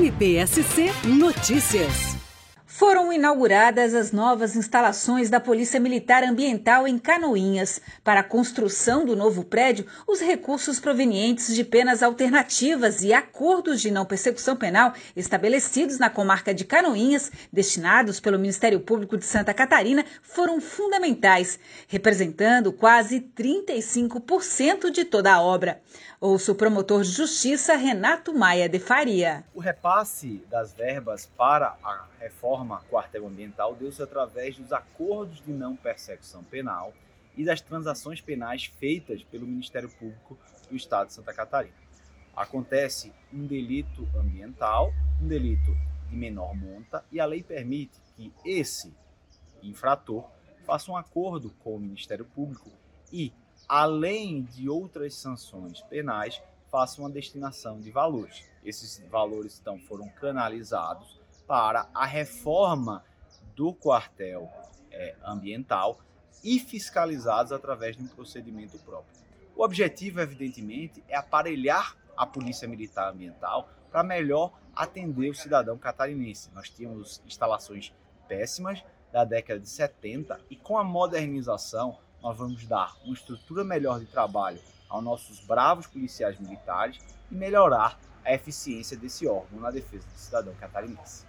NPSC Notícias. Foram inauguradas as novas instalações da Polícia Militar Ambiental em Canoinhas. Para a construção do novo prédio, os recursos provenientes de penas alternativas e acordos de não persecução penal estabelecidos na comarca de Canoinhas, destinados pelo Ministério Público de Santa Catarina, foram fundamentais, representando quase 35% de toda a obra. Ouço o promotor de justiça Renato Maia de Faria. O repasse das verbas para a reforma quartel ambiental deu-se através dos acordos de não persecução penal e das transações penais feitas pelo Ministério Público do Estado de Santa Catarina. Acontece um delito ambiental, um delito de menor monta, e a lei permite que esse infrator faça um acordo com o Ministério Público e além de outras sanções penais, faça uma destinação de valores. Esses valores então foram canalizados para a reforma do quartel é, ambiental e fiscalizados através de um procedimento próprio. O objetivo, evidentemente, é aparelhar a Polícia Militar Ambiental para melhor atender o cidadão catarinense. Nós tínhamos instalações péssimas da década de 70 e com a modernização nós vamos dar uma estrutura melhor de trabalho aos nossos bravos policiais militares e melhorar a eficiência desse órgão na defesa do cidadão catarinense.